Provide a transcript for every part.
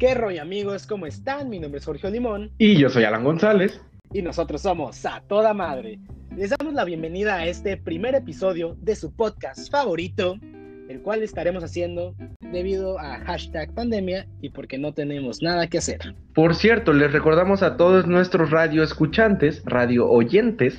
¿Qué rollo amigos? ¿Cómo están? Mi nombre es Jorge Limón. Y yo soy Alan González. Y nosotros somos A Toda Madre. Les damos la bienvenida a este primer episodio de su podcast favorito, el cual estaremos haciendo debido a hashtag pandemia y porque no tenemos nada que hacer. Por cierto, les recordamos a todos nuestros radio escuchantes, radio oyentes,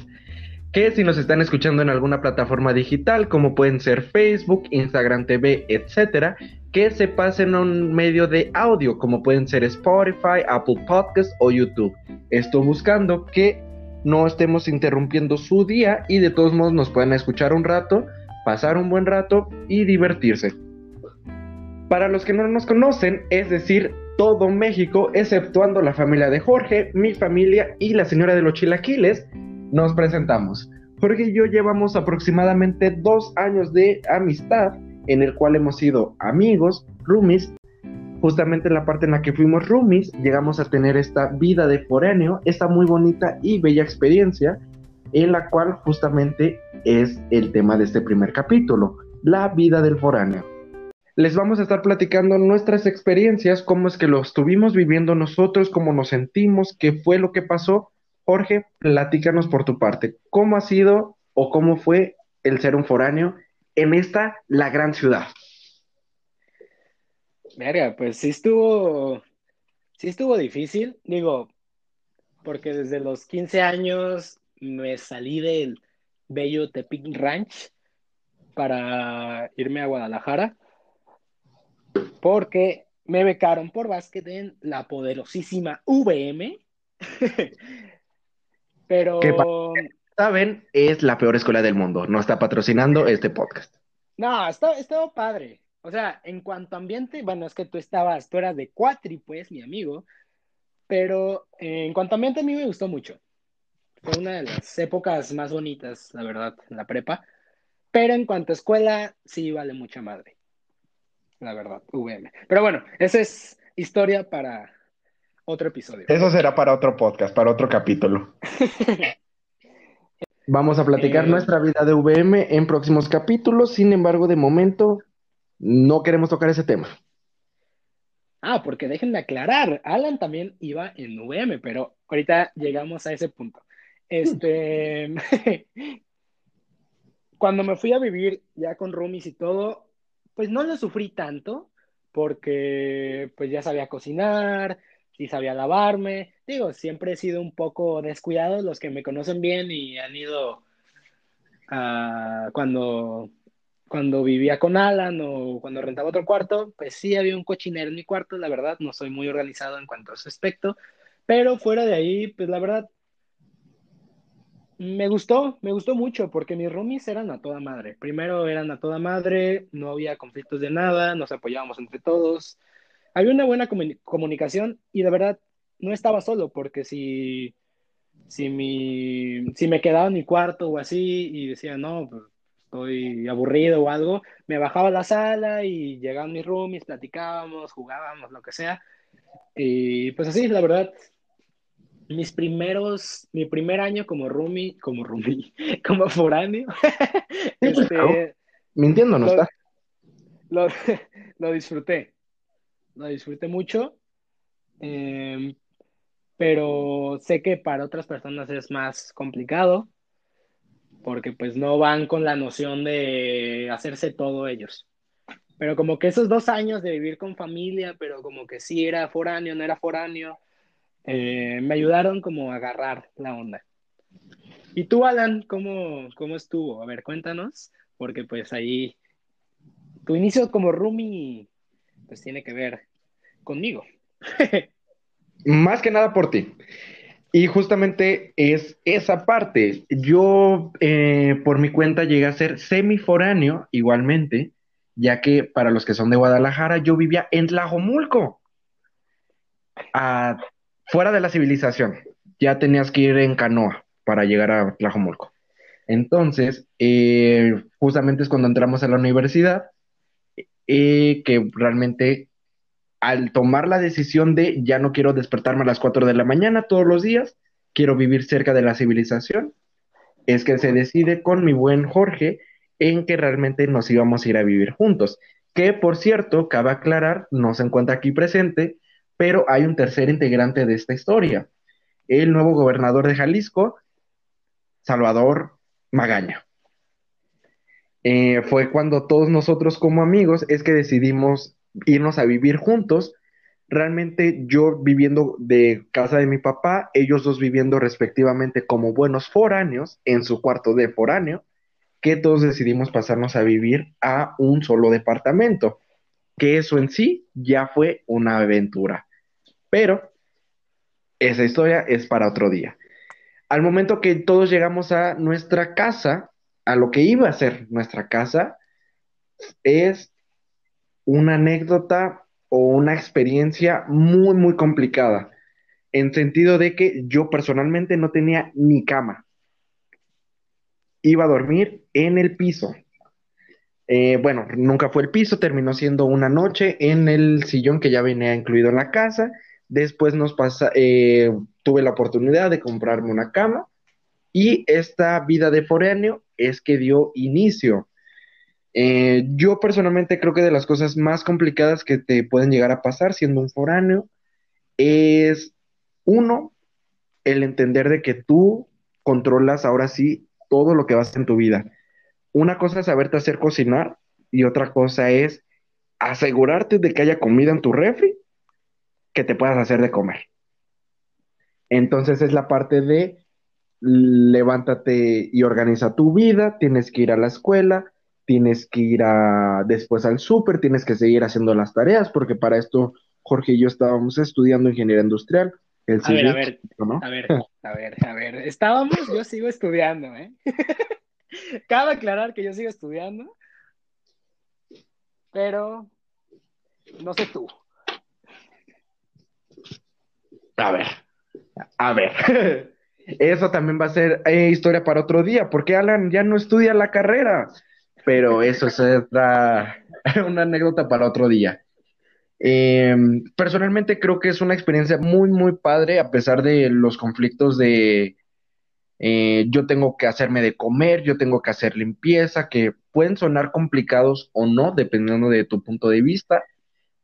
que si nos están escuchando en alguna plataforma digital, como pueden ser Facebook, Instagram TV, etcétera, que se pasen a un medio de audio, como pueden ser Spotify, Apple Podcasts o YouTube. Esto buscando que no estemos interrumpiendo su día y de todos modos nos puedan escuchar un rato, pasar un buen rato y divertirse. Para los que no nos conocen, es decir, todo México, exceptuando la familia de Jorge, mi familia y la señora de los chilaquiles, nos presentamos. Jorge y yo llevamos aproximadamente dos años de amistad en el cual hemos sido amigos, roomies. Justamente en la parte en la que fuimos roomies, llegamos a tener esta vida de foráneo, esta muy bonita y bella experiencia, en la cual justamente es el tema de este primer capítulo, la vida del foráneo. Les vamos a estar platicando nuestras experiencias, cómo es que lo estuvimos viviendo nosotros, cómo nos sentimos, qué fue lo que pasó Jorge, platícanos por tu parte, ¿cómo ha sido o cómo fue el ser un foráneo en esta, la gran ciudad? Verga, pues sí estuvo, sí estuvo difícil, digo, porque desde los 15 años me salí del bello Tepic Ranch para irme a Guadalajara, porque me becaron por básquet en la poderosísima VM. Pero. Que saben, es la peor escuela del mundo. No está patrocinando este podcast. No, está, estaba padre. O sea, en cuanto a ambiente, bueno, es que tú estabas, tú eras de Cuatri, pues, mi amigo. Pero eh, en cuanto a ambiente, a mí me gustó mucho. Fue una de las épocas más bonitas, la verdad, en la prepa. Pero en cuanto a escuela, sí vale mucha madre. La verdad, VM. Pero bueno, esa es historia para otro episodio. Eso será para otro podcast, para otro capítulo. Vamos a platicar eh, nuestra vida de VM en próximos capítulos, sin embargo, de momento no queremos tocar ese tema. Ah, porque déjenme aclarar, Alan también iba en VM, pero ahorita llegamos a ese punto. Este, cuando me fui a vivir ya con roomies y todo, pues no lo sufrí tanto, porque pues ya sabía cocinar, sabía lavarme. Digo, siempre he sido un poco descuidado. Los que me conocen bien y han ido cuando, cuando vivía con Alan o cuando rentaba otro cuarto, pues sí había un cochinero en mi cuarto. La verdad, no soy muy organizado en cuanto a ese aspecto. Pero fuera de ahí, pues la verdad, me gustó, me gustó mucho porque mis roomies eran a toda madre. Primero eran a toda madre, no había conflictos de nada, nos apoyábamos entre todos había una buena comunicación y de verdad no estaba solo, porque si, si, mi, si me quedaba en mi cuarto o así y decía, no, pues estoy aburrido o algo, me bajaba a la sala y llegaban mis roomies, platicábamos, jugábamos, lo que sea. Y pues así, la verdad, mis primeros, mi primer año como roomie, como roomie, como foráneo, este, mintiendo no está. lo disfruté lo disfruté mucho, em, pero sé que para otras personas es más complicado porque pues no van con la noción de hacerse todo ellos. Pero como que esos dos años de vivir con familia, pero como que sí era foráneo, no era foráneo, eh, me ayudaron como a agarrar la onda. ¿Y tú, Alan, cómo, cómo estuvo? A ver, cuéntanos, porque pues ahí tu inicio como roomie pues tiene que ver conmigo. Más que nada por ti. Y justamente es esa parte. Yo eh, por mi cuenta llegué a ser semiforáneo igualmente, ya que para los que son de Guadalajara, yo vivía en Tlajomulco, fuera de la civilización. Ya tenías que ir en canoa para llegar a Tlajomulco. Entonces, eh, justamente es cuando entramos a la universidad que realmente al tomar la decisión de ya no quiero despertarme a las 4 de la mañana todos los días, quiero vivir cerca de la civilización, es que se decide con mi buen Jorge en que realmente nos íbamos a ir a vivir juntos. Que por cierto, cabe aclarar, no se encuentra aquí presente, Pero hay un tercer integrante de esta historia, el nuevo gobernador de Jalisco, Salvador Magaña. Eh, fue cuando todos nosotros como amigos es que decidimos irnos a vivir juntos. Realmente yo viviendo de casa de mi papá, ellos dos viviendo respectivamente como buenos foráneos en su cuarto de foráneo, que todos decidimos pasarnos a vivir a un solo departamento, que eso en sí ya fue una aventura. Pero esa historia es para otro día. Al momento que todos llegamos a nuestra casa, a lo que iba a ser nuestra casa, es una anécdota o una experiencia muy, muy complicada, en sentido de que yo personalmente no tenía ni cama. Iba a dormir en el piso. Eh, bueno, nunca fue el piso, terminó siendo una noche en el sillón que ya venía incluido en la casa. Después nos pasa, eh, tuve la oportunidad de comprarme una cama y esta vida de foráneo es que dio inicio. Eh, yo personalmente creo que de las cosas más complicadas que te pueden llegar a pasar siendo un foráneo es, uno, el entender de que tú controlas ahora sí todo lo que vas en tu vida. Una cosa es saberte hacer cocinar y otra cosa es asegurarte de que haya comida en tu refri que te puedas hacer de comer. Entonces es la parte de levántate y organiza tu vida, tienes que ir a la escuela, tienes que ir a, después al súper, tienes que seguir haciendo las tareas, porque para esto Jorge y yo estábamos estudiando ingeniería industrial. a, ver, a ver, a ver, a ver, a ver, estábamos, yo sigo estudiando, ¿eh? Cabe aclarar que yo sigo estudiando, pero no sé tú. A ver, a ver. Eso también va a ser eh, historia para otro día, porque Alan ya no estudia la carrera, pero eso es una anécdota para otro día. Em, personalmente creo que es una experiencia muy, muy padre, a pesar de los conflictos de eh, yo tengo que hacerme de comer, yo tengo que hacer limpieza, que pueden sonar complicados o no, dependiendo de tu punto de vista,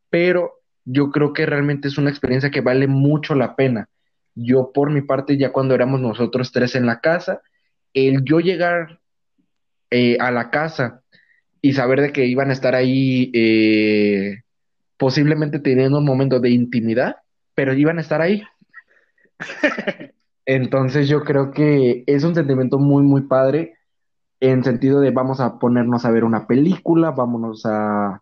pero yo creo que realmente es una experiencia que vale mucho la pena. Yo por mi parte, ya cuando éramos nosotros tres en la casa, el yo llegar eh, a la casa y saber de que iban a estar ahí eh, posiblemente teniendo un momento de intimidad, pero iban a estar ahí. Entonces yo creo que es un sentimiento muy, muy padre en sentido de vamos a ponernos a ver una película, vámonos a,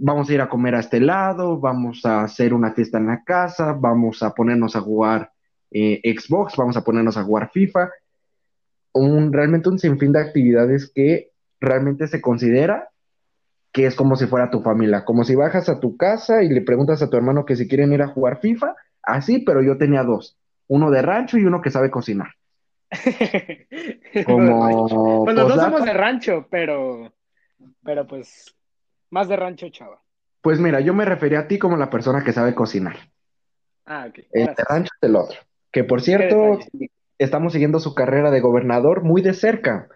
vamos a ir a comer a este lado, vamos a hacer una fiesta en la casa, vamos a ponernos a jugar eh, Xbox, vamos a ponernos a jugar FIFA. Un, realmente un sinfín de actividades que realmente se considera que es como si fuera tu familia, como si bajas a tu casa y le preguntas a tu hermano que si quieren ir a jugar FIFA, así, pero yo tenía dos, uno de rancho y uno que sabe cocinar. como pues los dos somos de rancho, pero, pero pues más de rancho, chava. Pues mira, yo me refería a ti como la persona que sabe cocinar. Ah, ok. El de rancho del otro. Que por cierto, estamos siguiendo su carrera de gobernador muy de cerca.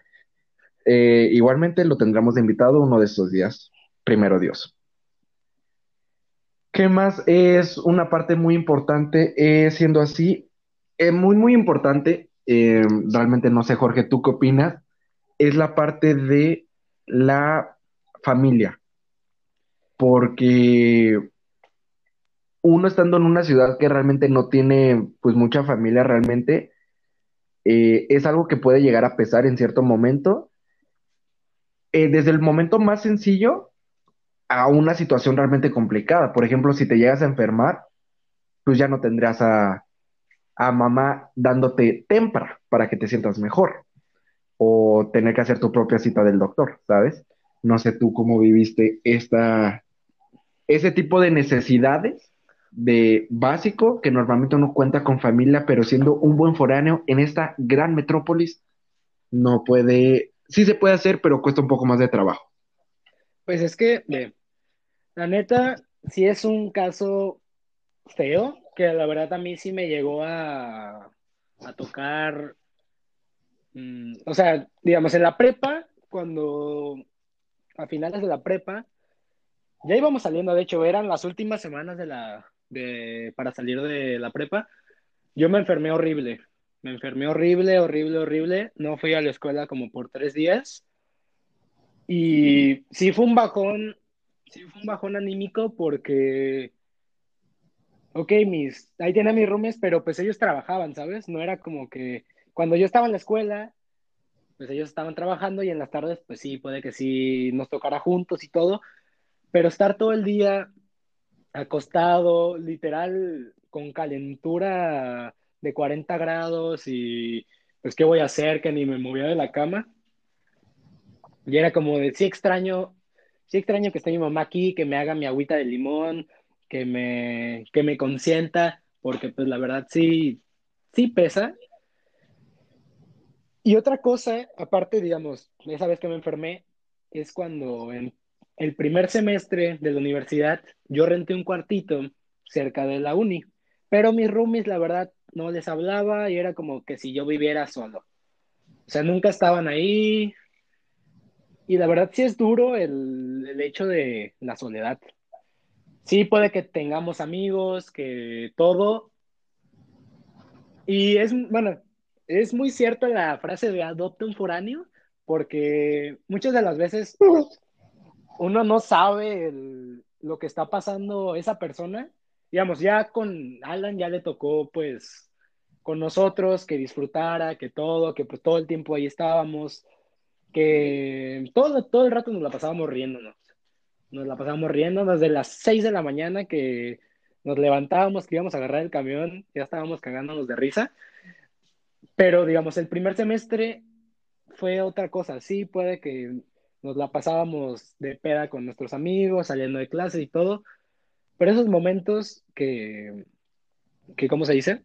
Eh, igualmente lo tendremos de invitado uno de estos días. Primero Dios. ¿Qué más es una parte muy importante? Eh, siendo así, eh, muy, muy importante, realmente no sé, Jorge, ¿tú qué opinas? Es la parte de la familia porque uno estando en una ciudad que realmente no tiene pues mucha familia realmente, eh, es algo que puede llegar a pesar en cierto momento, eh, desde el momento más sencillo a una situación realmente complicada. Por ejemplo, si te llegas a enfermar, pues ya no tendrías a, a mamá dándote tempra para que te sientas mejor o tener que hacer tu propia cita del doctor, ¿sabes? No sé tú cómo viviste esta, ese tipo de necesidades de básico que normalmente uno cuenta con familia, pero siendo un buen foráneo en esta gran metrópolis, no puede, sí se puede hacer, pero cuesta un poco más de trabajo. Pues es que, la neta, sí es un caso feo, que la verdad a mí sí me llegó a, a tocar, mm, o sea, digamos, en la prepa, cuando a finales de la prepa, ya íbamos saliendo, de hecho, eran las últimas semanas de la, de, para salir de la prepa, yo me enfermé horrible. Me enfermé horrible, horrible, horrible. No fui a la escuela como por tres días. Y sí fue un bajón, sí fue un bajón anímico porque, ok, mis, ahí tenía mis roomies, pero pues ellos trabajaban, ¿sabes? No era como que cuando yo estaba en la escuela, pues ellos estaban trabajando y en las tardes, pues sí, puede que sí nos tocara juntos y todo, pero estar todo el día acostado, literal, con calentura de 40 grados y pues qué voy a hacer, que ni me movía de la cama. Y era como de, sí extraño, sí extraño que esté mi mamá aquí, que me haga mi agüita de limón, que me, que me consienta, porque pues la verdad sí, sí pesa. Y otra cosa, aparte, digamos, esa vez que me enfermé, es cuando en el primer semestre de la universidad yo renté un cuartito cerca de la uni, pero mis roomies, la verdad, no les hablaba y era como que si yo viviera solo. O sea, nunca estaban ahí, y la verdad sí es duro el, el, hecho de la soledad. Sí puede que tengamos amigos, que todo. Y es, bueno, es muy cierto la frase de adopte un foráneo, porque muchas de las veces uno no sabe lo que está pasando esa persona. Digamos, ya con Alan ya le tocó pues con nosotros que disfrutara, que todo, que pues todo el tiempo ahí estábamos que todo, todo el rato nos la pasábamos riéndonos. Nos la pasábamos riendo desde las 6 de la mañana que nos levantábamos, que íbamos a agarrar el camión, ya estábamos cagándonos de risa. Pero, digamos, el primer semestre fue otra cosa. Sí, puede que nos la pasábamos de peda con nuestros amigos, saliendo de clase y todo. Pero esos momentos que, que ¿cómo se dice?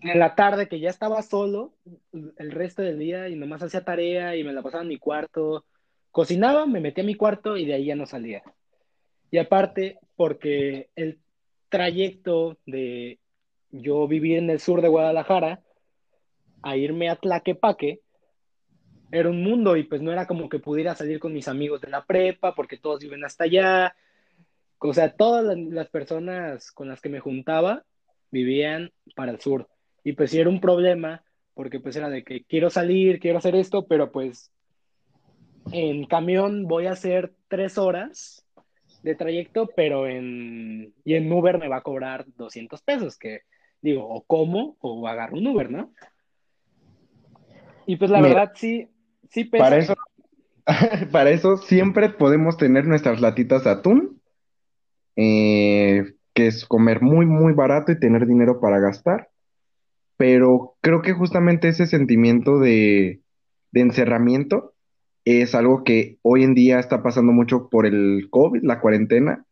en la tarde que ya estaba solo el resto del día y nomás hacía tarea y me la pasaba en mi cuarto, cocinaba, me metía a mi cuarto y de ahí ya no salía. Y aparte, porque el trayecto de yo vivir en el sur de Guadalajara a irme a Tlaquepaque era un mundo y pues no era como que pudiera salir con mis amigos de la prepa porque todos viven hasta allá. O sea, todas las personas con las que me juntaba vivían para el sur. Y pues sí era un problema, porque pues era de que quiero salir, quiero hacer esto, pero pues en camión voy a hacer tres horas de trayecto, pero en, y en Uber me va a cobrar 200 pesos, que digo, o como o agarro un Uber, ¿no? Y pues la verdad sí, sí pesa. Para eso, para eso siempre podemos tener nuestras latitas de atún, eh, que es comer muy, muy barato y tener dinero para gastar pero creo que justamente ese sentimiento de, encerramiento es algo que hoy en día está pasando mucho por el COVID, la cuarentena,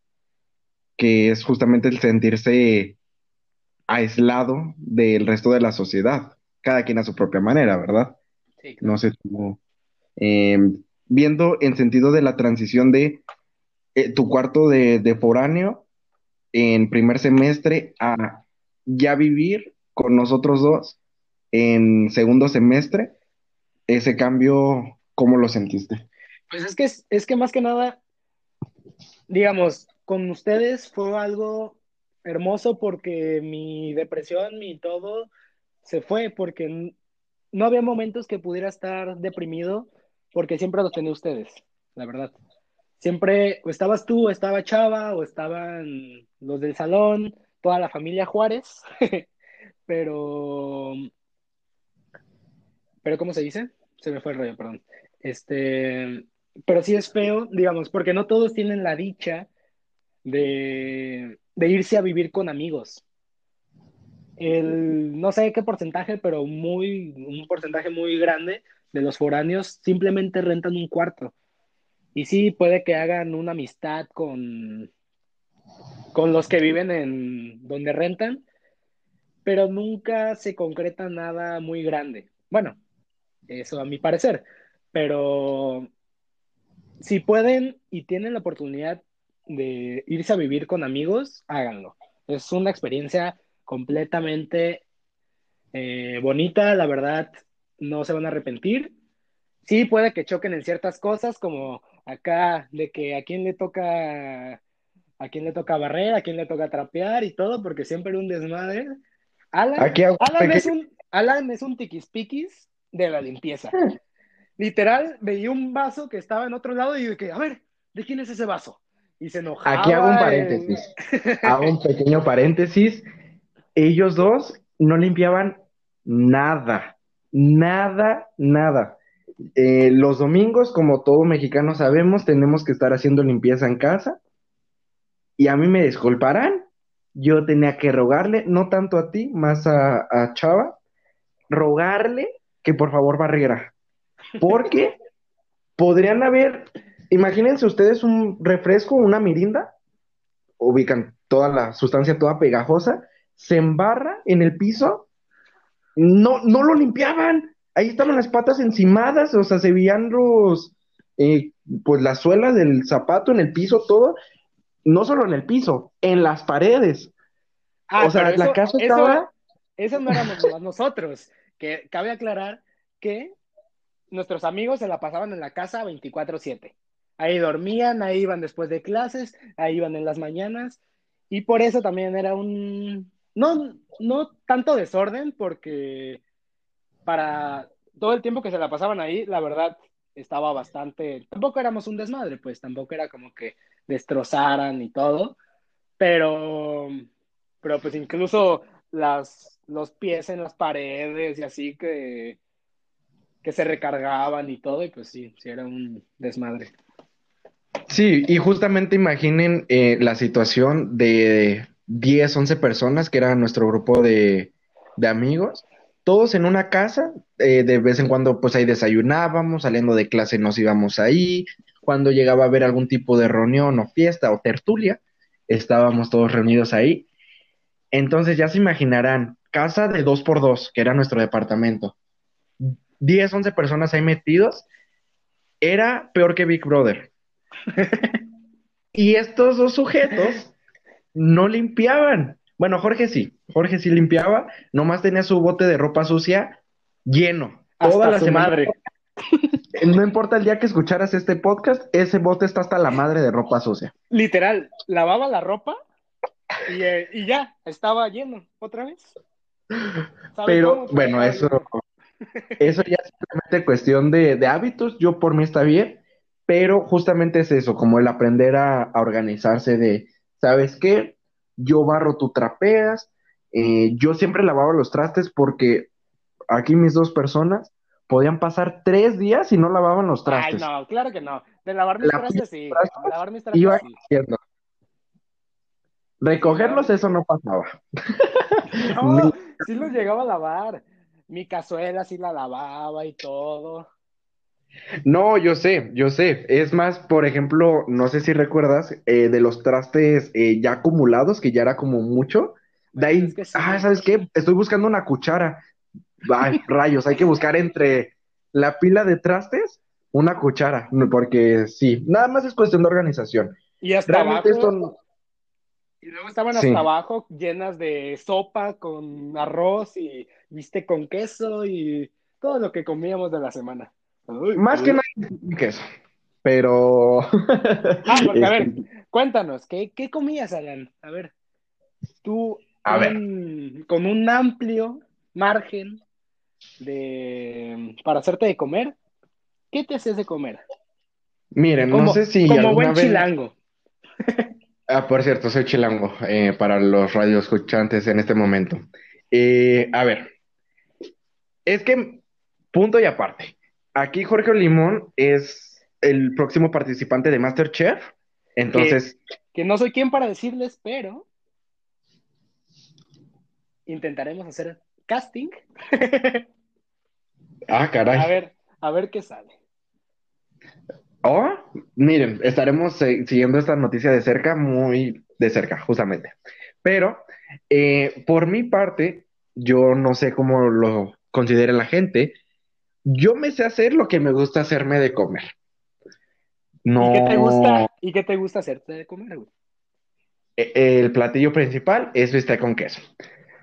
que es justamente el sentirse aislado del resto de la sociedad, cada quien a su propia manera, ¿verdad? Sí, No sé cómo. Em, viendo en sentido de la transición de eh, tu cuarto de, de foráneo en primer semestre a ya vivir con nosotros dos en segundo semestre. Ese cambio, ¿cómo lo sentiste? Pues es que, es que más que nada, digamos, con ustedes fue algo hermoso porque mi depresión, mi todo, se fue porque no había momentos que pudiera estar deprimido porque siempre los tenía ustedes, la verdad. Siempre o estabas tú, o estaba Chava, o estaban los del salón, toda la familia Juárez. pero, pero ¿cómo se dice? Se me fue el rollo, perdón. Este, pero sí es feo, digamos, porque no todos tienen la dicha de, de irse a vivir con amigos. El, no sé qué porcentaje, pero muy, un porcentaje muy grande de los foráneos simplemente rentan un cuarto. Y sí, puede que hagan una amistad con, con los que viven en donde rentan, pero nunca se concreta nada muy grande. Bueno, eso a mi parecer, pero si pueden y tienen la oportunidad de irse a vivir con amigos, háganlo. Es una experiencia completamente eh, bonita, la verdad, no se van a arrepentir. Sí, puede que choquen en ciertas cosas, como acá, de que a quién le toca a quién le toca barrer, a quién le toca trapear y todo, porque siempre era un desmadre. Alan, Aquí Alan, es un, Alan es un tiquispiquis de la limpieza. Literal, veía un vaso que estaba en otro lado y que, a ver, ¿de quién es ese vaso? Y se enojaba. Aquí hago un en- paréntesis. Hago un pequeño paréntesis. Ellos dos no limpiaban nada, nada, nada. Eh, los domingos, como todo mexicano sabemos, tenemos que estar haciendo limpieza en casa. Y a mí me disculparán, yo tenía que rogarle, no tanto a ti, más a, a Chava, rogarle que por favor barriera. Porque podrían haber, imagínense ustedes un refresco, una mirinda, ubican toda la sustancia toda pegajosa, se embarra en el piso, no, no lo limpiaban, ahí estaban las patas encimadas, o sea, se veían los, eh, pues la suela del zapato en el piso, todo, no solo en el piso, en las paredes. Ah, o sea, la eso- casa eso- estaba, Eso no éramos nosotros, que cabe aclarar que nuestros amigos se la pasaban en la casa 24/7. Ahí dormían, ahí iban después de clases, ahí iban en las mañanas, y por eso también era un, no, no tanto desorden, porque para todo el tiempo que se la pasaban ahí, la verdad, estaba bastante, tampoco éramos un desmadre, pues tampoco era como que destrozaran y todo, pero, pero pues incluso las, los pies en las paredes y así que, que se recargaban y todo, y pues sí, sí era un desmadre. Sí, y justamente imaginen eh, la situación de 10, 11 personas, que era nuestro grupo de, de amigos, todos en una casa, eh, de vez en cuando pues ahí desayunábamos, saliendo de clase nos íbamos ahí, cuando llegaba a haber algún tipo de reunión o fiesta o tertulia, estábamos todos reunidos ahí. Entonces ya se imaginarán, casa de dos por dos, que era nuestro departamento, 10, 11 personas ahí metidos, era peor que Big Brother. Y estos dos sujetos no limpiaban. Bueno, Jorge sí, Jorge sí limpiaba, nomás tenía su bote de ropa sucia lleno. Hasta Toda la su semana. madre. No importa el día que escucharas este podcast, ese bote está hasta la madre de ropa sucia. Literal, lavaba la ropa y, eh, y ya, estaba lleno otra vez. ¿Sabe Pero cómo? bueno, Pues, eso, eso ya es simplemente cuestión de, de hábitos. Yo por mí está bien, pero justamente es eso, como el aprender a, a organizarse de, ¿sabes qué? Yo barro, tú trapeas. Eh, yo siempre lavaba los trastes porque aquí mis dos personas podían pasar tres días y no lavaban los Ay, trastes. no, claro que no. De lavar mis La trastes, sí. trastes De lavar mis trastes, Iba sí. Recogerlos, eso no pasaba. No, sí los llegaba a lavar. Mi cazuela sí la lavaba y todo. No, yo sé, yo sé. Es más, por ejemplo, no sé si recuerdas eh, de los trastes eh, ya acumulados, que ya era como mucho. De ahí, Es que sí. ah, ¿sabes qué? Estoy buscando una cuchara. Ay, rayos, hay que buscar entre la pila de trastes una cuchara, porque sí, nada más es cuestión de organización. Y hasta Realmente abajo, esto, y luego estaban Sí. hasta abajo llenas de sopa con arroz y viste con queso y todo lo que comíamos de la semana. Uy, más que nada que eso, pero... Ah, porque a ver, Este, cuéntanos, ¿qué, qué comías, Alan? A ver, tú A ver. con un amplio margen de para hacerte de comer, ¿qué te haces de comer? Miren, no Como, sé si como buen vez... chilango. Ah, por cierto, soy chilango, eh, para los radioescuchantes en este momento. Eh, a ver, es que, punto y aparte, aquí Jorge Limón es el próximo participante de MasterChef, entonces, Que no soy quien para decirles, pero intentaremos hacer casting. ah, A caray. ver, a ver qué sale. Oh, miren, estaremos eh, siguiendo esta noticia de cerca, muy de cerca, justamente. Pero, eh, por mi parte, yo no sé cómo lo considere la gente. Yo me sé hacer lo que me gusta hacerme de comer. ¿Y qué te No, gusta? ¿Y qué te gusta hacerte de comer, güey? e- el platillo principal es bistec con queso.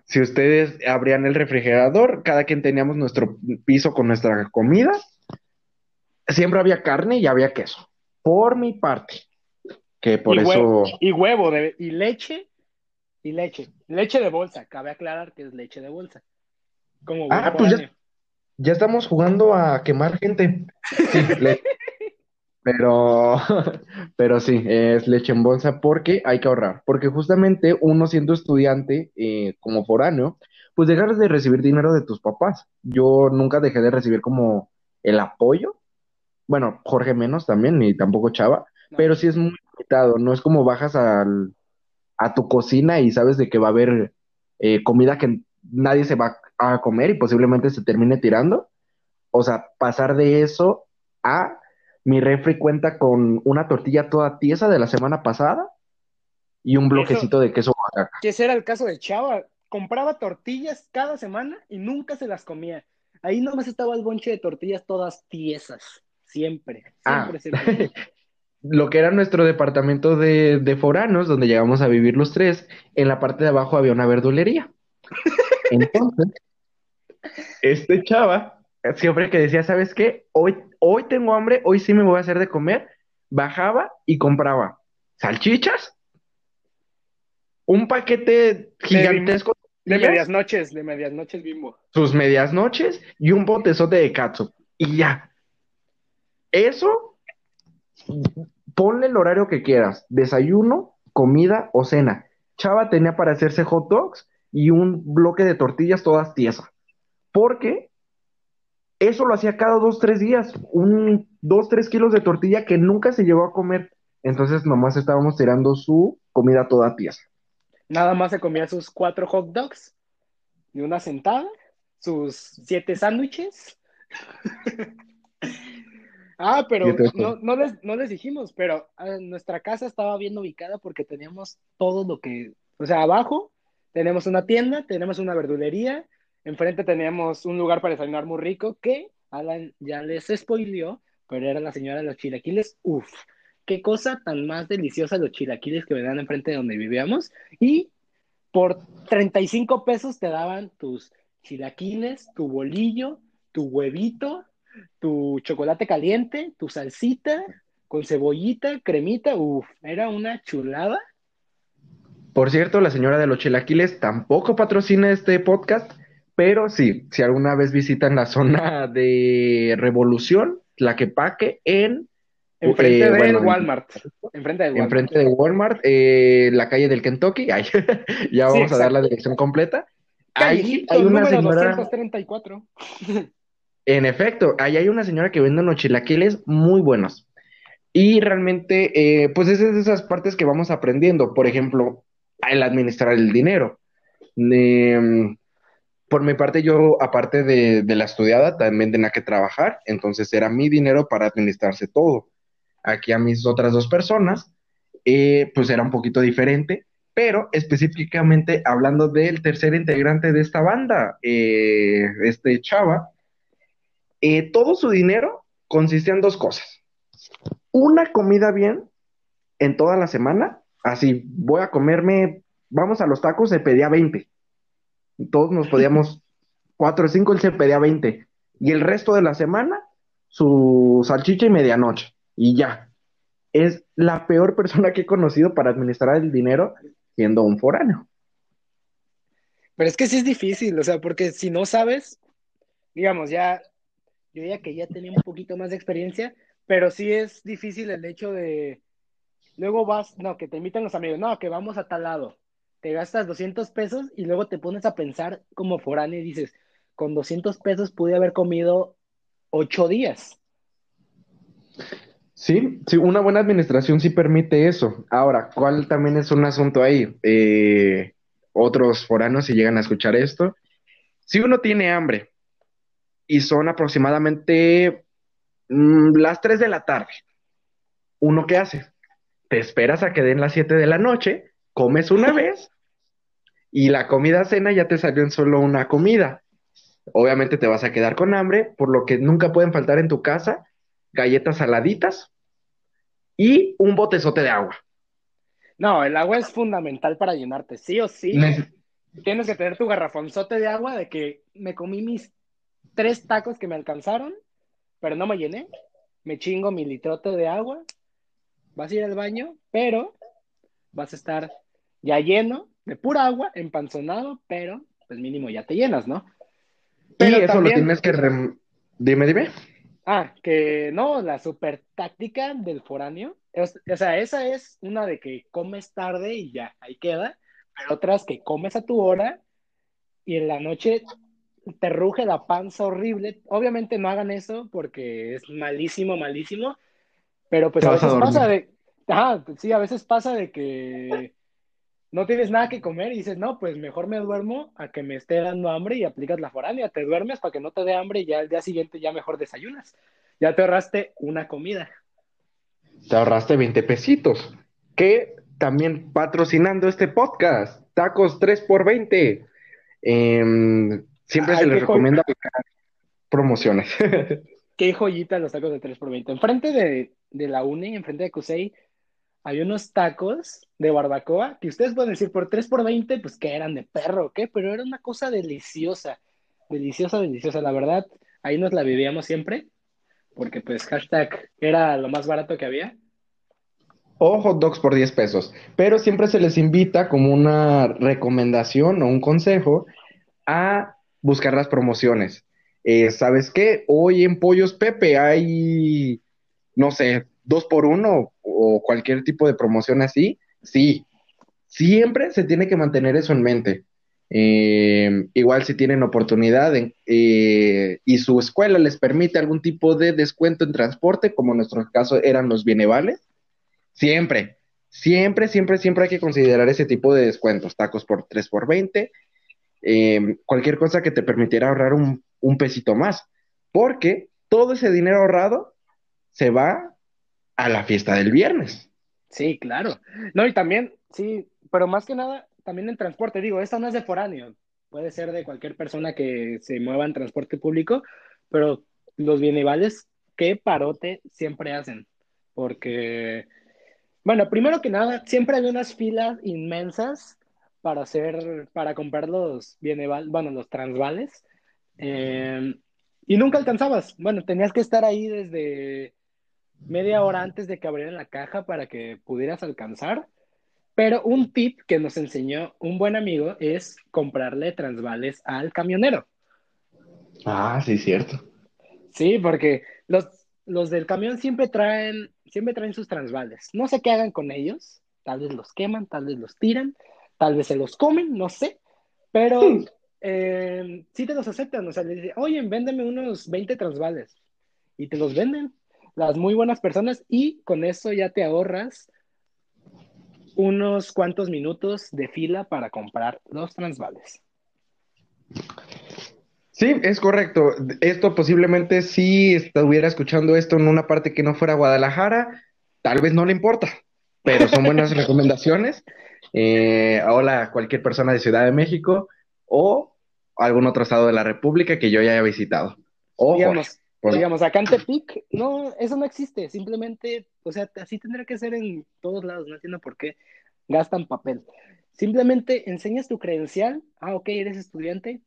Si ustedes abrían el refrigerador, cada quien teníamos nuestro piso con nuestra comida, siempre había carne y había queso. Por mi parte. que por y eso... Huevo, y huevo, de, y leche, y leche. Leche de bolsa, cabe aclarar que es leche de bolsa. Como ah, pues ya, ya, estamos jugando a quemar gente. Sí, leche. Pero, pero sí, es leche en bolsa porque hay que ahorrar. Porque justamente uno siendo estudiante eh, como foráneo, pues dejas de recibir dinero de tus papás. Yo nunca dejé de recibir como el apoyo. Bueno, Jorge menos también, ni tampoco Chava, pero sí es muy limitado. No es como bajas al, a tu cocina y sabes de que va a haber eh, comida que nadie se va a comer y posiblemente se termine tirando. O sea, pasar de eso a mi refri cuenta con una tortilla toda tiesa de la semana pasada y un bloquecito de queso Oaxaca. Que ese era el caso de Chava. Compraba tortillas cada semana y nunca se las comía. Ahí nomás estaba el bonche de tortillas todas tiesas. Siempre. Siempre, siempre. Ah. Lo que era nuestro departamento de, de foranos, donde llegamos a vivir los tres, en la parte de abajo había una verdulería. Entonces, este chava siempre que decía, ¿sabes qué? Hoy, hoy tengo hambre, hoy sí me voy a hacer de comer, bajaba y compraba salchichas, un paquete gigantesco de, medias noches, de medias noches bimbo. Sus medias noches y un botezote de katsu. Y ya. Eso, ponle el horario que quieras, desayuno, comida o cena. Chava tenía para hacerse hot dogs y un bloque de tortillas todas tiesas. Porque eso lo hacía cada dos, tres días, un dos, tres kilos de tortilla que nunca se llevó a comer. Entonces nomás estábamos tirando su comida toda pieza. Nada más se comía sus cuatro hot dogs y una sentada, sus siete sándwiches. ah, pero no, les, no les dijimos, pero ah, nuestra casa estaba bien ubicada porque teníamos todo lo que, o sea, abajo tenemos una tienda, tenemos una verdulería, Enfrente teníamos un lugar para desayunar muy rico que Alan ya les spoileó, pero era la señora de los chilaquiles. Uf, qué cosa tan más deliciosa los chilaquiles que venían enfrente de donde vivíamos. Y por 35 pesos te daban tus chilaquiles, tu bolillo, tu huevito, tu chocolate caliente, tu salsita con cebollita, cremita. Uf, era una chulada. Por cierto, la señora de los chilaquiles tampoco patrocina este podcast, pero sí, si alguna vez visitan la zona de Revolución, la que paque en... Enfrente eh, de Walmart. Enfrente de Walmart. Enfrente de Walmart, eh, la calle del Kentucky. ya vamos a dar la dirección completa. Ahí hay una señora... 234. En efecto, ahí hay una señora que vende unos chilaquiles muy buenos. Y realmente, eh, pues es de esas partes que vamos aprendiendo. Por ejemplo, el administrar el dinero. Por mi parte, yo, aparte de, la estudiada, también tenía que trabajar, entonces era mi dinero para administrarse todo. Aquí a mis otras dos personas, eh, pues era un poquito diferente, pero específicamente hablando del tercer integrante de esta banda, eh, este chava, eh, todo su dinero consistía en dos cosas. Una comida bien en toda la semana, así voy a comerme, vamos a los tacos, se pedía 20 todos nos podíamos cuatro o cinco, él se pedía 20. Y el resto de la semana, su salchicha y medianoche. Y ya. Es la peor persona que he conocido para administrar el dinero siendo un foráneo. Pero es que sí es difícil, o sea, porque si no sabes, digamos, ya, yo ya que ya tenía un poquito más de experiencia, pero sí es difícil el hecho de, luego vas, no, que te invitan los amigos, no, que vamos a tal lado, te gastas 200 pesos y luego te pones a pensar como foráneo y dices, con 200 pesos pude haber comido ocho días. Sí, sí, una buena administración sí permite eso. Ahora, ¿cuál también es un asunto ahí? Eh, otros foranos, si llegan a escuchar esto, si uno tiene hambre y son aproximadamente mm, las 3 de la tarde, ¿uno qué hace? Te esperas a que den las 7 de la noche comes una vez y la comida cena ya te salió en solo una comida. Obviamente te vas a quedar con hambre, por lo que nunca pueden faltar en tu casa galletas saladitas y un botezote de agua. No, el agua es fundamental para llenarte, sí o sí. Tienes que tener tu garrafonzote de agua de que me comí mis tres tacos que me alcanzaron, pero no me llené. Me chingo mi litrote de agua vas a ir al baño, pero vas a estar ya lleno de pura agua, empanzonado, pero pues mínimo ya te llenas, ¿no? Pero y eso lo tienes que... Dime, dime. Ah, que no, la super táctica del foráneo. O sea, esa es una de que comes tarde y ya, ahí queda. Pero otras que comes a tu hora y en la noche te ruge la panza horrible. Obviamente no hagan eso porque es malísimo, malísimo. Pero pues a veces pasa de. Ah, sí, a veces pasa de que no tienes nada que comer y dices, no, pues mejor me duermo a que me esté dando hambre y aplicas la foránea. Te duermes para que no te dé hambre y ya el día siguiente ya mejor desayunas. Ya te ahorraste una comida. Te ahorraste 20 pesitos. Que también patrocinando este podcast, tacos 3 por 20. Em, siempre se les recomienda promociones. qué joyita los tacos de 3 por 20. Enfrente de, de la UNE, enfrente de Cusey, había unos tacos de barbacoa que ustedes pueden decir por 3 por 20, pues que eran de perro, ¿qué? Pero era una cosa deliciosa, deliciosa, deliciosa. La verdad, ahí nos la vivíamos siempre, porque pues hashtag era lo más barato que había. O hot dogs por 10 pesos. Pero siempre se les invita como una recomendación o un consejo a buscar las promociones. Eh, ¿Sabes qué? Hoy en Pollos Pepe hay, no sé, dos por uno o cualquier tipo de promoción así. Sí, siempre se tiene que mantener eso en mente. Eh, igual si tienen oportunidad eh, y su escuela les permite algún tipo de descuento en transporte, como en nuestro caso eran los bienevales, siempre, siempre, siempre, siempre hay que considerar ese tipo de descuentos, tacos por 3 por 20, eh, cualquier cosa que te permitiera ahorrar un, un pesito más, porque todo ese dinero ahorrado se va a la fiesta del viernes. Sí, claro. No, y también, sí, pero más que nada, también en transporte, digo, esta no es de foráneo, puede ser de cualquier persona que se mueva en transporte público, pero los bienivales, qué parote siempre hacen, porque, bueno, primero que nada, siempre hay unas filas inmensas para hacer, para comprar los bienivales, bueno, los transvales, eh, y nunca alcanzabas, bueno, tenías que estar ahí desde media hora antes de que abrieran la caja para que pudieras alcanzar. Pero un tip que nos enseñó un buen amigo es comprarle transvales al camionero. Ah, sí, cierto. Sí, porque los, los del camión siempre traen, siempre traen sus transvales. No sé qué hagan con ellos. Tal vez los queman, tal vez los tiran, tal vez se los comen, no sé. Pero eh, sí te los aceptan. O sea, le dicen, oye, véndeme unos 20 transvales. Y te los venden las muy buenas personas y con eso ya te ahorras unos cuantos minutos de fila para comprar los transvales. Sí, es correcto. Esto posiblemente si estuviera escuchando esto en una parte que no fuera Guadalajara, tal vez no le importa, pero son buenas recomendaciones. Eh, hola cualquier persona de Ciudad de México o algún otro estado de la República que yo ya haya visitado. Ojo, Digamos, acá en Tepic, no, eso no existe, simplemente, o sea, así tendría que ser en todos lados, no entiendo por qué gastan papel. Simplemente enseñas tu credencial, ah, ok, eres estudiante,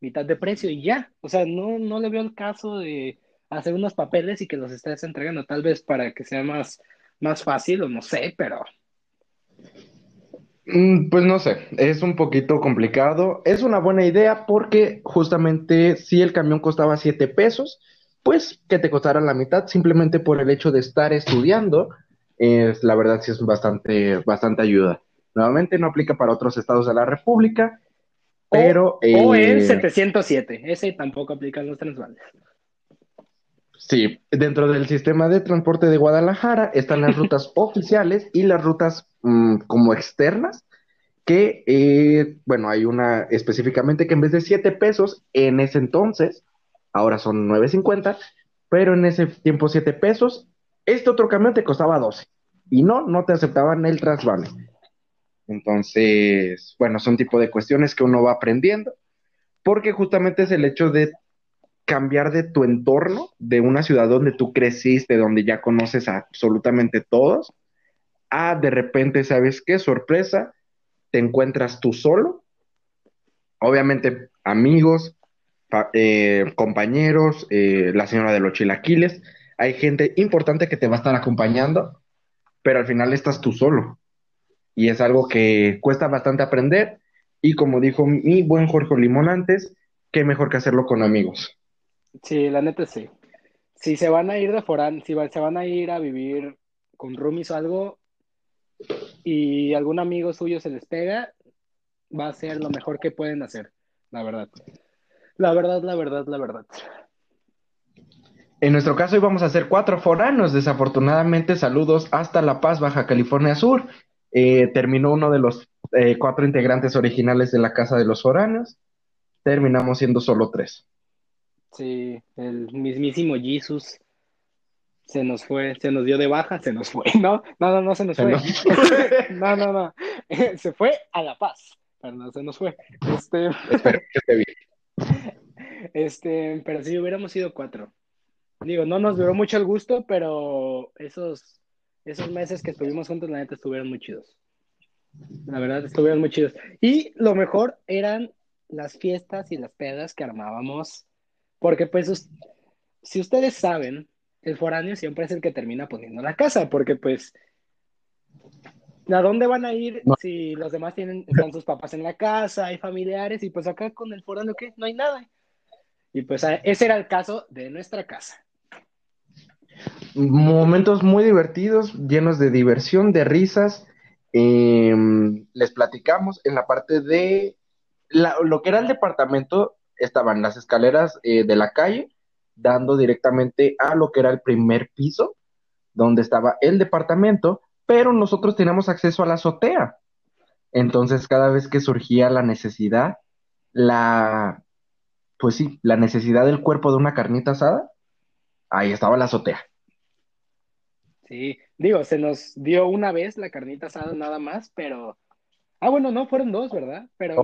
mitad de precio y ya, o sea, no, no le veo el caso de hacer unos papeles y que los estés entregando, tal vez para que sea más, más fácil o no sé, pero... Mm, pues no sé, es un poquito complicado. Es una buena idea porque justamente si el camión costaba 7 pesos, pues que te costara la mitad simplemente por el hecho de estar estudiando, es, la verdad sí es bastante, bastante ayuda. Nuevamente no aplica para otros estados de la República, pero... O, en 707, eh, ese tampoco aplica en los transvales. Sí, dentro del sistema de transporte de Guadalajara están las rutas oficiales y las rutas mm, como externas, que, eh, bueno, hay una específicamente que en vez de 7 pesos, en ese entonces, ahora son 9.50, pero en ese tiempo 7 pesos. Este otro camión te costaba 12 y no, no te aceptaban el trasvale. Entonces, bueno, son tipo de cuestiones que uno va aprendiendo, porque justamente es el hecho de cambiar de tu entorno, de una ciudad donde tú creciste, donde ya conoces absolutamente todos, a de repente, ¿sabes qué? Sorpresa, te encuentras tú solo, obviamente amigos, eh, compañeros, eh, la señora de los chilaquiles, hay gente importante que te va a estar acompañando pero al final estás tú solo. Y es algo que cuesta bastante aprender. Y como dijo mi buen Jorge Limón antes, qué mejor que hacerlo con amigos. Sí, la neta sí. Si se van a ir de forán, si se van a ir a vivir con roomies o algo y algún amigo suyo se les pega, va a ser lo mejor que pueden hacer, la verdad. La verdad, la verdad, la verdad. En nuestro caso íbamos a ser cuatro foranos. Desafortunadamente, saludos hasta La Paz, Baja California Sur. Eh, terminó uno de los eh, cuatro integrantes originales de la Casa de los Foranos. Terminamos siendo solo tres. Sí, el mismísimo Jesus se nos fue, se nos dio de baja, se nos fue. No, no, no, no se nos fue. no, no, no. Se fue a La Paz. Pero no se nos fue. Este... Espero que esté bien. Este, pero sí, hubiéramos sido cuatro. Digo, no nos duró mucho el gusto, pero esos, esos meses que estuvimos juntos, la neta, estuvieron muy chidos. La verdad, estuvieron muy chidos. Y lo mejor eran las fiestas y las pedas que armábamos, porque pues, si ustedes saben, el foráneo siempre es el que termina poniendo la casa, porque pues, ¿a dónde van a ir si los demás tienen, están sus papás en la casa, hay familiares, y pues acá con el foráneo, ¿qué? No hay nada. Y pues ese era el caso de nuestra casa momentos muy divertidos, llenos de diversión, de risas. Em, les platicamos en la parte de lo que era el departamento, estaban las escaleras eh, de la calle, dando directamente a lo que era el primer piso, donde estaba el departamento, pero nosotros teníamos acceso a la azotea. Entonces, cada vez que surgía la necesidad, la, pues sí, la necesidad del cuerpo de una carnita asada, ahí estaba la azotea. Sí, digo, se nos dio una vez la carnita asada nada más, pero... Ah, bueno, no, fueron dos, ¿verdad? Pero...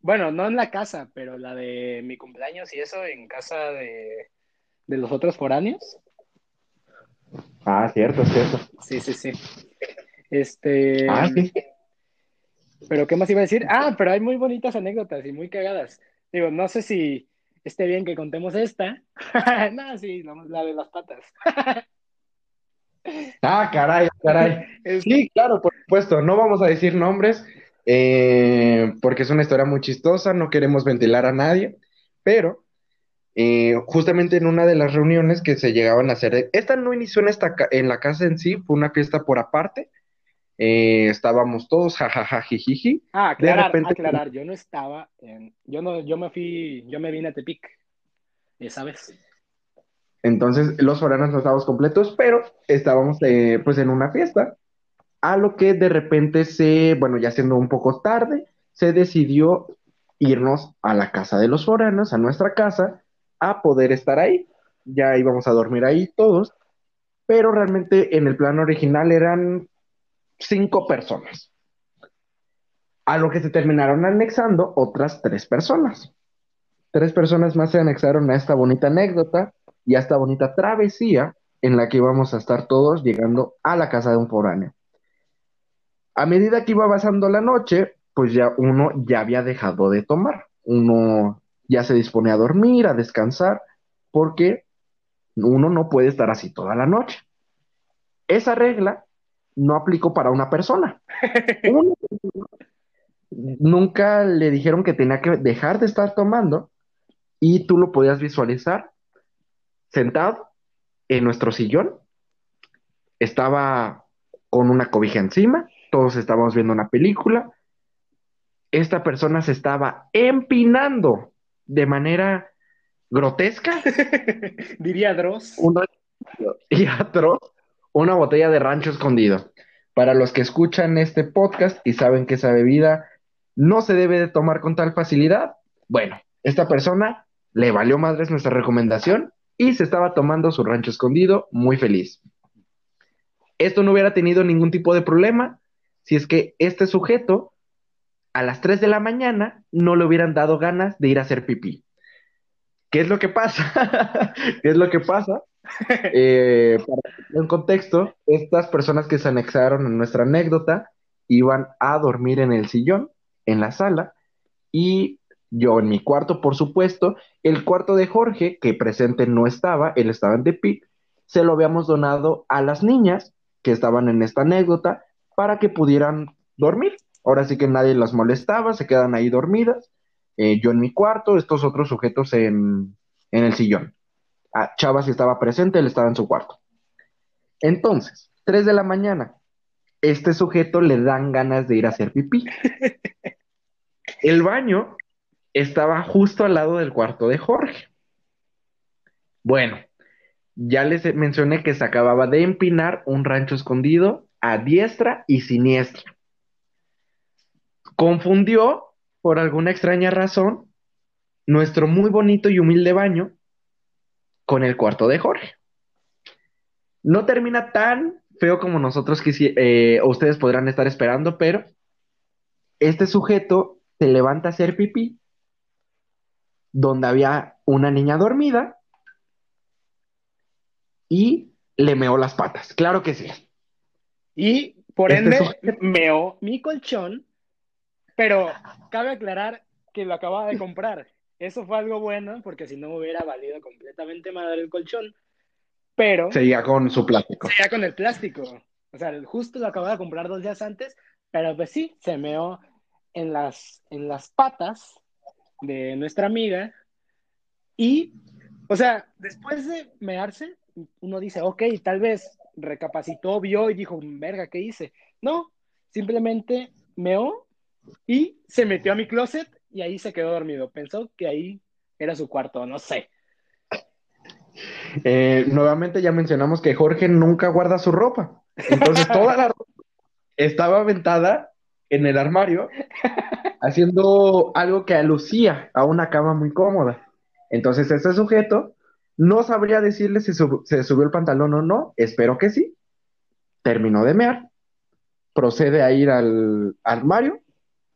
Bueno, no en la casa, pero la de mi cumpleaños y eso en casa de, los otros foráneos. Ah, cierto, cierto. Sí, sí, sí. Este... Ah, sí. Pero, ¿qué más iba a decir? Ah, pero hay muy bonitas anécdotas y muy cagadas. Digo, no sé si esté bien que contemos esta. no, sí, la de las patas. ah, caray, caray. Sí, claro, por supuesto. No vamos a decir nombres eh, porque es una historia muy chistosa, no queremos ventilar a nadie, pero eh, justamente en una de las reuniones que se llegaban a hacer, esta no inició en, esta, en la casa en sí, fue una fiesta por aparte, eh, estábamos todos jajaja jijiji. Ah, aclarar, de repente, aclarar, yo no estaba en, yo no, yo me fui, yo me vine a Tepic, ¿sabes? Entonces los foranos no estábamos completos, pero estábamos eh, pues en una fiesta, a lo que de repente se, bueno, ya siendo un poco tarde, se decidió irnos a la casa de los foranos, a nuestra casa, a poder estar ahí. Ya íbamos a dormir ahí todos, pero realmente en el plan original eran cinco personas. A lo que se terminaron anexando otras tres personas. Tres personas más se anexaron a esta bonita anécdota y a esta bonita travesía en la que íbamos a estar todos llegando a la casa de un foráneo. A medida que iba pasando la noche, pues ya uno ya había dejado de tomar. Uno ya se dispone a dormir, a descansar, porque uno no puede estar así toda la noche. Esa regla no aplicó para una persona. nunca le dijeron que tenía que dejar de estar tomando y tú lo podías visualizar sentado en nuestro sillón. Estaba con una cobija encima, todos estábamos viendo una película. Esta persona se estaba empinando de manera grotesca. Diría Dross. y atroz una botella de rancho escondido. Para los que escuchan este podcast y saben que esa bebida no se debe de tomar con tal facilidad, bueno, esta persona le valió madres nuestra recomendación y se estaba tomando su rancho escondido muy feliz. Esto no hubiera tenido ningún tipo de problema si es que este sujeto a las 3 de la mañana no le hubieran dado ganas de ir a hacer pipí. ¿Qué es lo que pasa? ¿Qué es lo que pasa? Eh, para en contexto, estas personas que se anexaron en nuestra anécdota iban a dormir en el sillón, en la sala, y yo en mi cuarto, por supuesto. El cuarto de Jorge, que presente no estaba, él estaba en Tepic, se lo habíamos donado a las niñas que estaban en esta anécdota para que pudieran dormir. Ahora sí que nadie las molestaba, se quedan ahí dormidas. Eh, yo en mi cuarto, estos otros sujetos en, en el sillón. Ah, Chava si estaba presente, él estaba en su cuarto. Entonces, 3 de la mañana, este sujeto le dan ganas de ir a hacer pipí. El baño estaba justo al lado del cuarto de Jorge. Bueno, ya les mencioné que se acababa de empinar un rancho escondido a diestra y siniestra. Confundió, por alguna extraña razón, nuestro muy bonito y humilde baño con el cuarto de Jorge. No termina tan feo como nosotros eh, ustedes podrán estar esperando, pero este sujeto se levanta a hacer pipí donde había una niña dormida y le meó las patas. Claro que sí. Y por este ende meó mi colchón, pero cabe aclarar que lo acababa de comprar. Eso fue algo bueno porque si no hubiera valido completamente madre el colchón. Pero. Seguía con su plástico. Seguía con el plástico. O sea, justo lo acababa de comprar dos días antes, pero pues sí, se meó en las, en las patas de nuestra amiga. Y, o sea, después de mearse, uno dice, ok, tal vez recapacitó, vio y dijo, verga, ¿qué hice? No, simplemente meó y se metió a mi closet y ahí se quedó dormido. Pensó que ahí era su cuarto, no sé. Eh, nuevamente ya mencionamos que Jorge nunca guarda su ropa. Entonces toda la ropa estaba aventada en el armario, haciendo algo que alucía a una cama muy cómoda. Entonces este sujeto no sabría decirle si se subió el pantalón o no, espero que sí. Terminó de mear, procede a ir al armario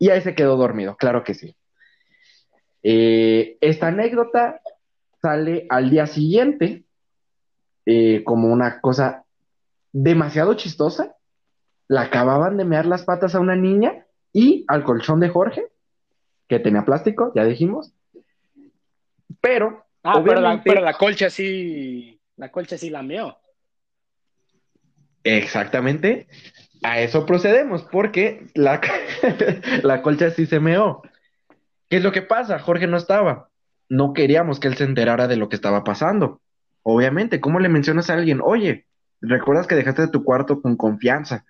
y ahí se quedó dormido, claro que sí. Eh, esta anécdota sale al día siguiente eh, como una cosa demasiado chistosa. La acababan de mear las patas a una niña y al colchón de Jorge, que tenía plástico, ya dijimos. Pero. Ah, pero, la, colcha sí. La colcha sí la meó. Exactamente. A eso procedemos, porque la, la colcha sí se meó. ¿Qué es lo que pasa? Jorge no estaba. No queríamos que él se enterara de lo que estaba pasando. Obviamente, ¿cómo le mencionas a alguien? Oye, ¿recuerdas que dejaste tu cuarto con confianza?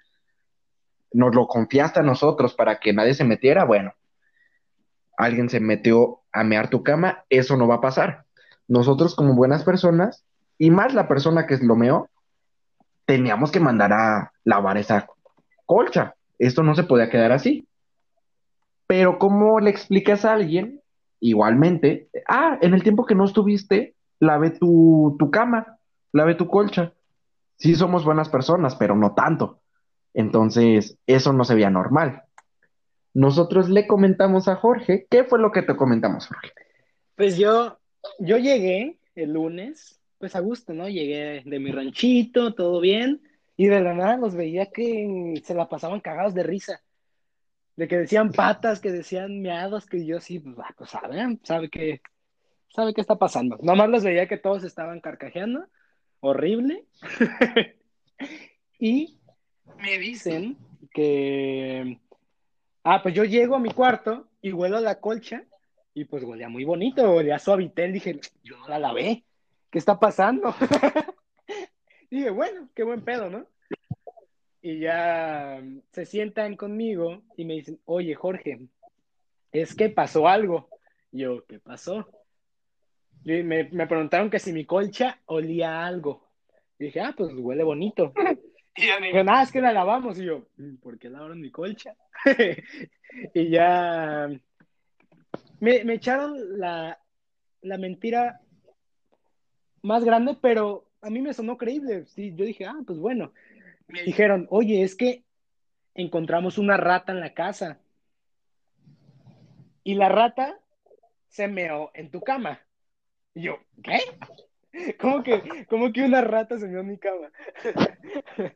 Nos lo confiaste a nosotros para que nadie se metiera. Bueno, alguien se metió a mear tu cama, eso no va a pasar. Nosotros como buenas personas, y más la persona que lo meó, teníamos que mandar a lavar esa colcha. Esto no se podía quedar así. Pero ¿cómo le explicas a alguien? Igualmente, ah, en el tiempo que no estuviste, lave tu, tu cama, lave tu colcha. Sí somos buenas personas, pero no tanto. Entonces, eso no se veía normal. Nosotros le comentamos a Jorge, ¿qué fue lo que te comentamos, Jorge? Pues yo, yo llegué el lunes, pues a gusto, ¿no? Llegué de mi ranchito, todo bien, y de la nada los veía que se la pasaban cagados de risa de que decían patas, que decían meados, que yo sí, pues, pues sabe, que, sabe qué está pasando. Nomás los veía que todos estaban carcajeando, horrible. y me dicen que, ah, pues yo llego a mi cuarto y huelo a la colcha y pues huele muy bonito, olía suavitel, dije, yo no la lavé, ¿qué está pasando? dije, bueno, qué buen pedo, ¿no? y ya se sientan conmigo y me dicen, oye Jorge, es que pasó algo. yo, ¿qué pasó? Y me, preguntaron que si mi colcha olía algo. Y dije, ah, pues huele bonito. Y me dijeron, ah, es que la lavamos. Y yo, mm, ¿por qué lavaron mi colcha? y ya me, me echaron la, la mentira más grande, pero a mí me sonó creíble. Sí, yo dije, ah, pues bueno me dijeron, oye, es que encontramos una rata en la casa. Y la rata se meó en tu cama. Y yo, ¿qué? ¿Cómo que, cómo que una rata se meó en mi cama?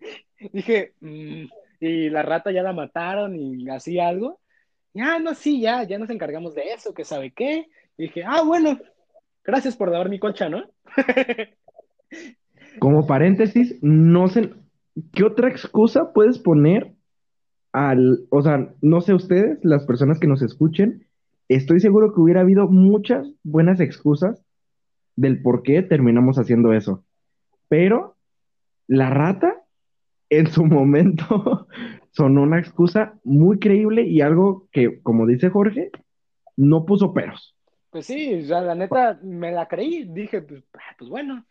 Dije, mm", y la rata ya la mataron y así algo. Ya, no, sí, ya, ya nos encargamos de eso, que sabe qué. Y dije, ah, bueno, gracias por dar mi colcha, ¿no? como paréntesis, no sé, ¿qué otra excusa puedes poner al, o sea, no sé ustedes, las personas que nos escuchen, estoy seguro que hubiera habido muchas buenas excusas del por qué terminamos haciendo eso. Pero la rata, en su momento, sonó una excusa muy creíble y algo que, como dice Jorge, no puso peros. Pues sí, ya la neta me la creí. Dije, pues, ah, pues bueno,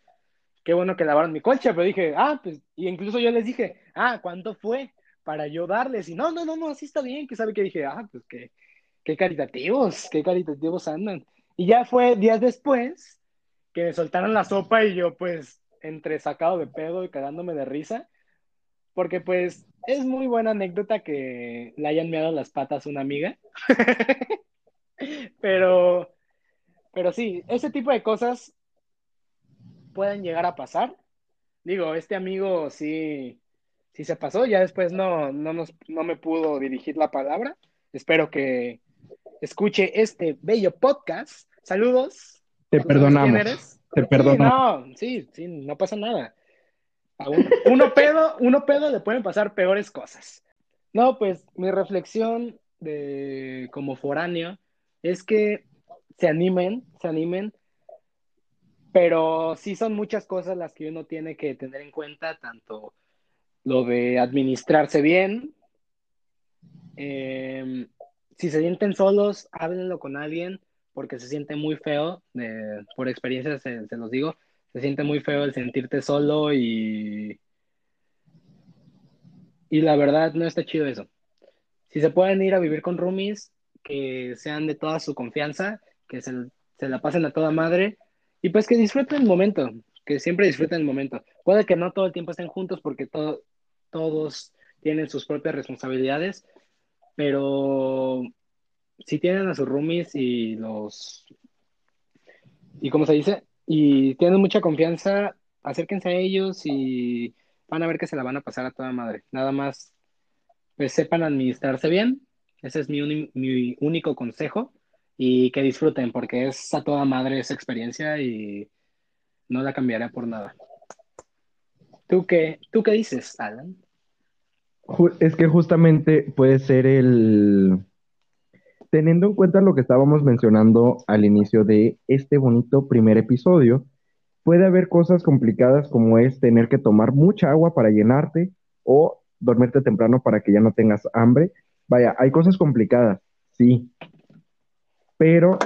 qué bueno que lavaron mi colcha, pero dije, ah, pues, y incluso yo les dije, ah, ¿cuánto fue? Para yo darles. Y no, no, no, no, así está bien, que sabe que dije, ah, pues qué, qué caritativos, qué caritativos andan. Y ya fue días después que me soltaron la sopa y yo, pues, entre sacado de pedo y cagándome de risa, porque pues es muy buena anécdota que le hayan meado las patas a una amiga. pero, pero sí, ese tipo de cosas pueden llegar a pasar. Digo, este amigo sí, sí se pasó, ya después no, no, nos, no me pudo dirigir la palabra. Espero que escuche este bello podcast. Saludos. Te perdonamos. Te perdonamos. no, sí, sí, no pasa nada. uno, pedo, uno pedo le pueden pasar peores cosas. No, pues mi reflexión de como foráneo es que se animen, se animen, pero sí son muchas cosas las que uno tiene que tener en cuenta, tanto lo de administrarse bien, em, si se sienten solos, háblenlo con alguien, porque se siente muy feo, por experiencia se, se los digo, se siente muy feo el sentirte solo y... Y la verdad no está chido eso. Si se pueden ir a vivir con roomies, que sean de toda su confianza, que se, la pasen a toda madre y pues que disfruten el momento, que siempre disfruten el momento. Puede que no todo el tiempo estén juntos porque todos tienen sus propias responsabilidades, pero si tienen a sus roomies y los... ¿Y cómo se dice? Y tienen mucha confianza, acérquense a ellos y van a ver que se la van a pasar a toda madre. Nada más, pues sepan administrarse bien. Ese es mi, mi único consejo. Y que disfruten, porque es a toda madre esa experiencia y no la cambiaré por nada. ¿Tú qué, ¿Tú qué dices, Alan? Es que justamente puede ser el, teniendo en cuenta lo que estábamos mencionando al inicio de este bonito primer episodio, puede haber cosas complicadas como es tener que tomar mucha agua para llenarte o dormirte temprano para que ya no tengas hambre. Vaya, hay cosas complicadas, sí. Pero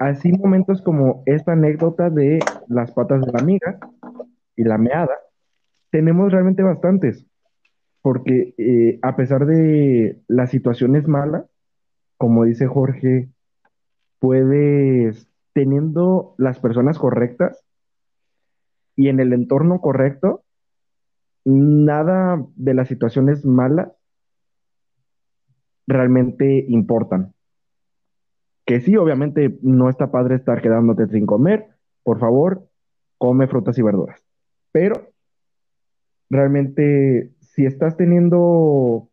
así momentos como esta anécdota de las patas de la amiga y la meada, tenemos realmente bastantes. Porque eh, a pesar de las situaciones malas, como dice Jorge, puedes, teniendo las personas correctas y en el entorno correcto, nada de las situaciones malas realmente importan. Que sí, obviamente no está padre estar quedándote sin comer. Por favor, come frutas y verduras. Pero realmente, si estás teniendo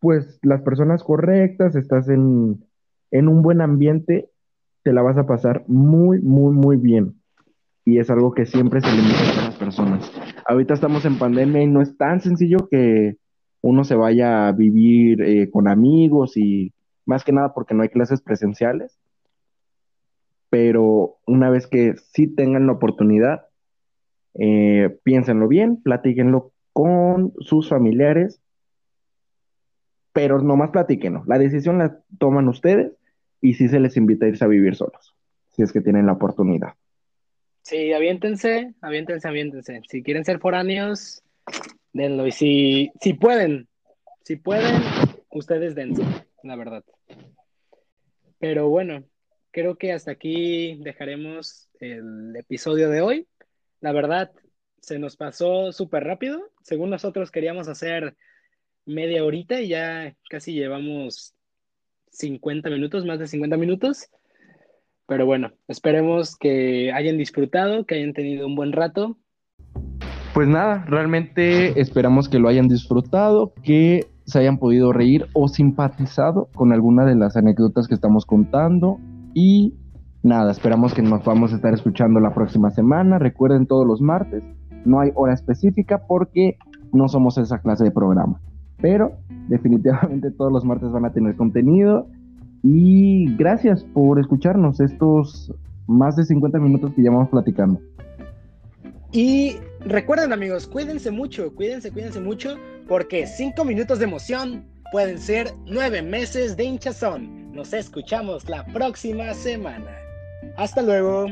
pues las personas correctas, estás en, un buen ambiente, te la vas a pasar muy, muy, muy bien. Y es algo que siempre se limita a las personas. Ahorita estamos en pandemia y no es tan sencillo que uno se vaya a vivir eh, con amigos y más que nada porque no hay clases presenciales. Pero una vez que sí tengan la oportunidad, eh, piénsenlo bien, platíquenlo con sus familiares pero nomás platíquenos. La decisión la toman ustedes y sí se les invita a irse a vivir solos, si es que tienen la oportunidad. Sí, aviéntense, aviéntense, aviéntense. Si quieren ser foráneos, denlo. Y si, si pueden, si pueden, ustedes dense, la verdad. Pero bueno, creo que hasta aquí dejaremos el episodio de hoy. La verdad, se nos pasó súper rápido. Según nosotros queríamos hacer media horita y ya casi llevamos 50 minutos, más de 50 minutos. Pero bueno, esperemos que hayan disfrutado, que hayan tenido un buen rato. Pues nada, realmente esperamos que lo hayan disfrutado, que se hayan podido reír o simpatizado con alguna de las anécdotas que estamos contando. Y nada, esperamos que nos vamos a estar escuchando la próxima semana. Recuerden todos los martes no hay hora específica porque no somos esa clase de programa. Pero definitivamente todos los martes van a tener contenido. Y gracias por escucharnos estos más de 50 minutos que llevamos platicando. Y recuerden amigos, cuídense mucho, cuídense, cuídense mucho, porque 5 minutos de emoción pueden ser 9 meses de hinchazón. Nos escuchamos la próxima semana. Hasta luego.